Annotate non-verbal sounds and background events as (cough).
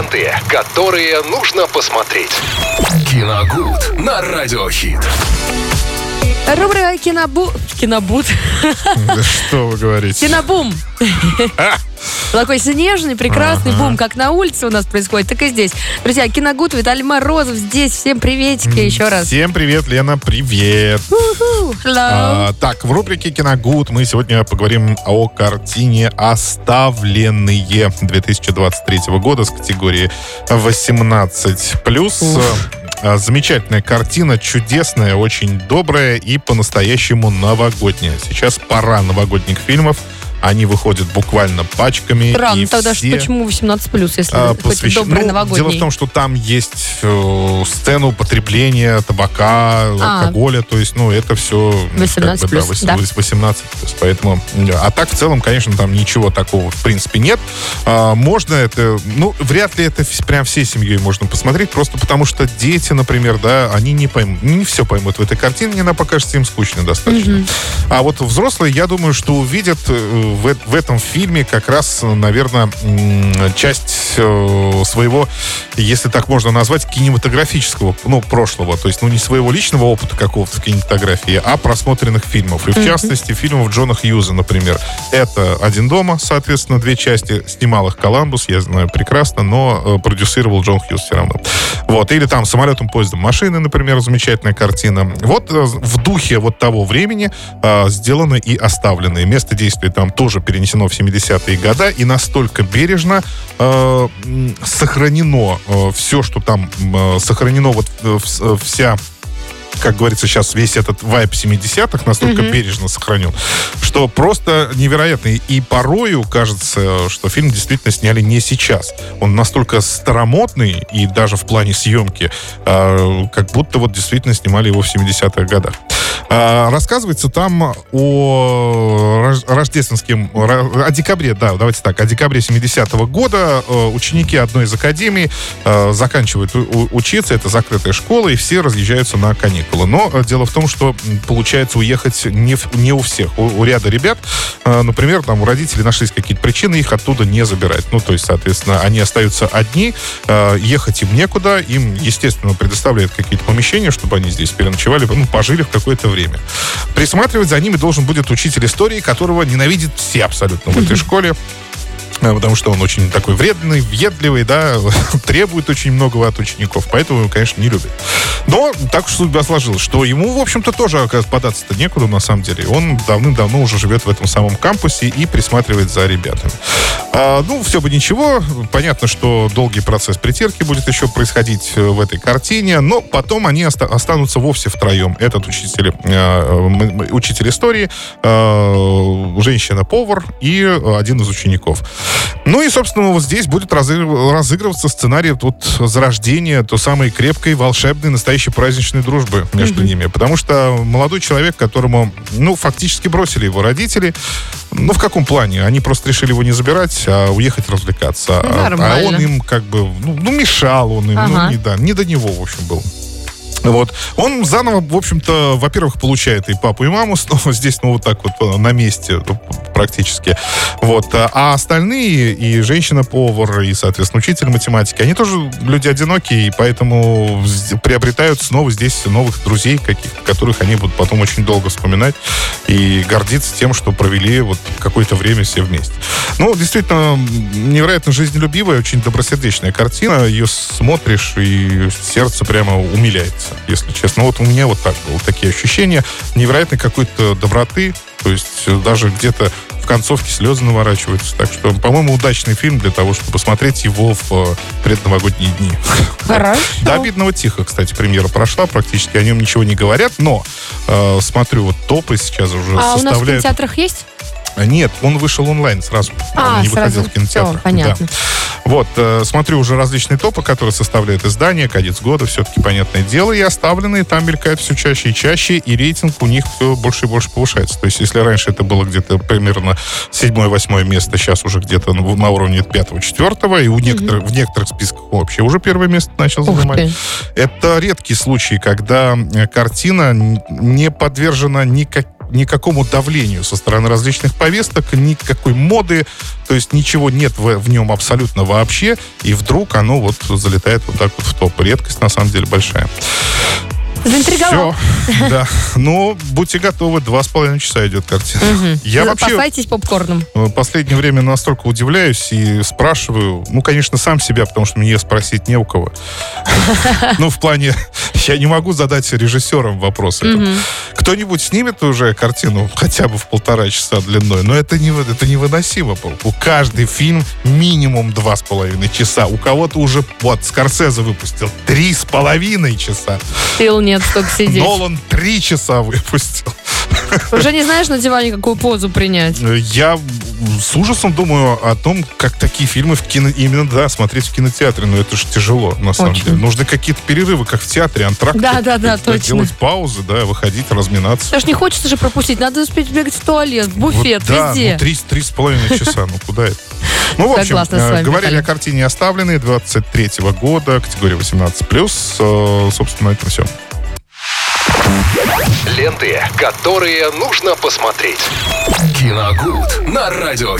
ленты, которые нужно посмотреть. Киногуд на Радиохит. Рубрика Кинобу... Кинобут. Да что вы говорите? Кинобум. Такой снежный, прекрасный бум, как на улице у нас происходит, так и здесь. Друзья, Киногуд, Виталий Морозов здесь. Всем приветики еще раз. Всем привет, Лена, привет. А, так, в рубрике «Киногуд» мы сегодня поговорим о картине «Оставленные» 2023 года с категории 18+. А, Замечательная картина, чудесная, очень добрая и по-настоящему новогодняя. Сейчас пора новогодних фильмов. Они выходят буквально пачками. Странно и тогда, все, почему 18 плюс, если а, посвящ- добрый ну, новогодний? Дело в том, что там есть э, сцена употребления табака, А. алкоголя, то есть, ну, это все... 18 плюс, да. 18 плюс, поэтому... да. А так, в целом, конечно, там ничего такого, в принципе, нет. А, можно это... Ну, вряд ли это прям всей семьей можно посмотреть, просто потому что дети, например, да, они не поймут, не все поймут в этой картине, она покажется им скучной достаточно. А вот взрослые, я думаю, что увидят э, в, в этом фильме как раз, наверное, часть э, своего, если так можно назвать, кинематографического, ну, прошлого. То есть, ну, не своего личного опыта какого-то в кинематографии, а просмотренных фильмов. И в частности, фильмов Джона Хьюза, например. Это «Один дома», соответственно, две части. Снимал их Коламбус, я знаю прекрасно, но э, продюсировал Джон Хьюз все равно. Вот. Или там «Самолетом, поездом, машины», например, замечательная картина. Вот э, в духе вот того времени э, сделаны и оставленные. Место действия там тоже перенесено в 70-е годы и настолько бережно э, сохранено все, что там э, сохранено, вот э, э, вся как говорится сейчас, весь этот вайп 70-х настолько бережно сохранен, что просто невероятно. И- И порою кажется, что фильм действительно сняли не сейчас. Он настолько старомодный, и даже в плане съемки, э, как будто вот действительно снимали его в 70-х годах. А, Рассказывается там о рож- рождественском, о декабре, да, давайте так, о декабре 70-го года э, ученики одной из академий э, заканчивают учиться, это закрытая школа, и все разъезжаются на каникулы. Но э, дело в том, что получается уехать не, не у всех. У, у ряда ребят, например, там у родителей нашлись какие-то причины их оттуда не забирать. Ну, то есть, соответственно, они остаются одни, ехать им некуда, им, естественно, предоставляют какие-то помещения, чтобы они здесь переночевали, ну, пожили в какое-то время. Присматривать за ними должен будет учитель истории, которого ненавидят все абсолютно в этой (laughs) школе. Э, Потому что он очень такой вредный, въедливый, да, (laughs) требует очень многого от учеников, поэтому его, конечно, не любит. Но так уж судьба сложилась, что ему, в общем-то, тоже, податься-то некуда, на самом деле. Он давным-давно уже живет в этом самом кампусе и присматривает за ребятами. А, ну, все бы ничего. Понятно, что долгий процесс притирки будет еще происходить э, в этой картине, но потом они оста- останутся вовсе втроем. Этот учитель, э, учитель истории, э, женщина-повар и один из учеников. Ну и, собственно, вот здесь будет разыгрыв- разыгрываться сценарий тут зарождения той самой крепкой, волшебной, настоящей праздничной дружбы между ними. Потому что молодой человек, которому, ну, фактически бросили его родители, ну, в каком плане? Они просто решили его не забирать, а уехать развлекаться. А- А, Нормально. он им как бы, ну, ну, мешал он им, ну, Ага. не, да, не до него, в общем, был. Вот. Он заново, в общем-то, во-первых, получает и папу, и маму снова (laughs) здесь, ну, вот так вот э, на месте ну, практически. Вот. А остальные, и женщина-повар, и, соответственно, учитель математики, они тоже люди одинокие, и поэтому приобретают снова здесь новых друзей каких-то, которых они будут потом очень долго вспоминать и гордиться тем, что провели вот какое-то время все вместе. Ну, действительно, невероятно жизнелюбивая, очень добросердечная картина. Ее смотришь, и сердце прямо умиляется, если честно. Вот у меня вот так было, такие ощущения невероятной какой-то доброты, то есть э, даже где-то в концовке слезы наворачиваются. Так что, по-моему, удачный фильм для того, чтобы посмотреть его в э, предновогодние дни. (laughs) Хорошо. До обидного тихо, кстати, премьера прошла, практически о нем ничего не говорят, но э, смотрю, вот топы сейчас уже А у нас в составляют. кинотеатрах есть? Нет, он вышел онлайн сразу. А, он не выходил сразу. в кинотеатр. Всё, понятно. Да. Вот, э, смотрю уже различные топы, которые составляет издание, конец года, все-таки понятное дело, и оставленные там мелькают все чаще и чаще, и рейтинг у них все больше и больше повышается. То есть, если раньше это было где-то примерно седьмое-восьмое место, сейчас уже где-то на, на уровне пятого-четвертого, и у некоторых, в некоторых списках вообще уже первое место начал Ух занимать. ты. Это редкий случай, когда э, картина не подвержена никак- никакому давлению со стороны различных повесток, никакой моды, то есть ничего нет в, в нем абсолютно вообще, и вдруг оно вот залетает вот так вот в топ. Редкость, на самом деле, большая. Заинтриговал. Все, да. Ну, будьте готовы, два с половиной часа идет картина. Угу. Я вообще... Запасайтесь попкорном. В последнее время настолько удивляюсь и спрашиваю, ну, конечно, сам себя, потому что мне спросить не у кого. Ну, в плане, (laughs) я не могу задать режиссерам вопрос. Кто-нибудь снимет уже картину хотя бы в полтора часа длиной, но это, не, это невыносимо. У каждый фильм минимум два с половиной часа. У кого-то уже, вот, Скорсезе выпустил три с половиной часа. Сил нет столько сидеть. Нолан три часа выпустил. Уже не знаешь на диване, какую позу принять? Я с ужасом думаю о том, как такие фильмы в кино... Именно, да, смотреть в кинотеатре. Но это же тяжело, на самом Очень. деле. Нужны какие-то перерывы, как в театре, антракт. Да, да, да, точно. Делать паузы, да, выходить, разминаться. Даже не хочется же пропустить. Надо успеть бегать в туалет, в буфет, вот, да, везде. ну, три, три с половиной часа. Ну, куда это? Ну, в общем, вами, говорили о картине «Оставленные» 23 -го года, категория 18+. Э, собственно, это все. Ленты, которые нужно посмотреть. Киногуд на радио.